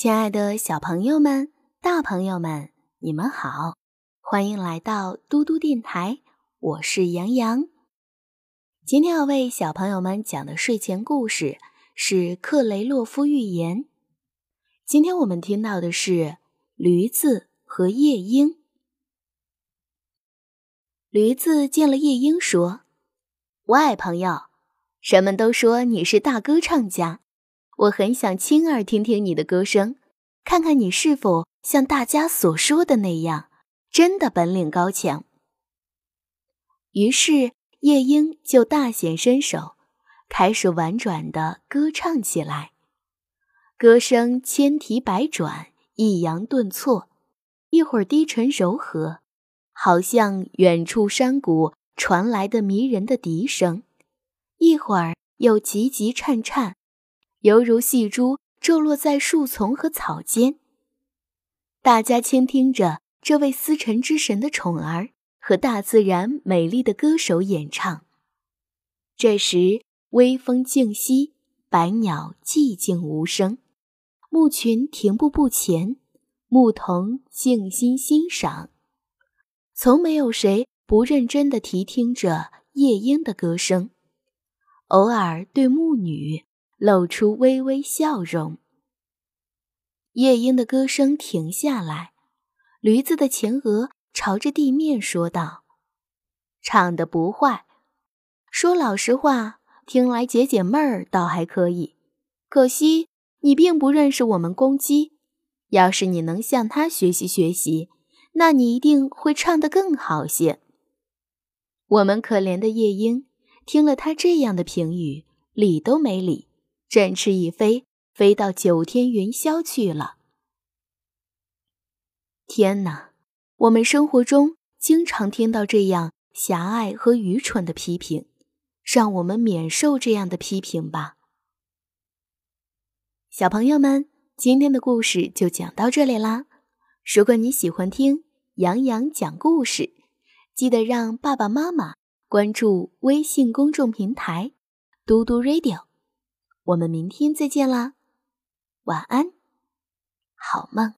亲爱的小朋友们、大朋友们，你们好，欢迎来到嘟嘟电台，我是杨洋。今天要为小朋友们讲的睡前故事是《克雷洛夫寓言》。今天我们听到的是驴子和夜莺。驴子见了夜莺，说：“喂，朋友，人们都说你是大歌唱家。”我很想亲耳听听你的歌声，看看你是否像大家所说的那样，真的本领高强。于是夜莺就大显身手，开始婉转地歌唱起来。歌声千提百转，抑扬顿挫，一会儿低沉柔和，好像远处山谷传来的迷人的笛声；一会儿又急急颤颤。犹如细珠坠落在树丛和草间。大家倾听着这位司晨之神的宠儿和大自然美丽的歌手演唱。这时，微风静息，百鸟寂静无声，牧群停步不前，牧童静心欣赏。从没有谁不认真地提听着夜莺的歌声，偶尔对牧女。露出微微笑容。夜莺的歌声停下来，驴子的前额朝着地面说道：“唱的不坏，说老实话，听来解解闷儿倒还可以。可惜你并不认识我们公鸡，要是你能向它学习学习，那你一定会唱得更好些。”我们可怜的夜莺听了他这样的评语，理都没理。振翅一飞，飞到九天云霄去了。天哪，我们生活中经常听到这样狭隘和愚蠢的批评，让我们免受这样的批评吧。小朋友们，今天的故事就讲到这里啦。如果你喜欢听杨洋讲故事，记得让爸爸妈妈关注微信公众平台“嘟嘟 Radio”。我们明天再见啦，晚安，好梦。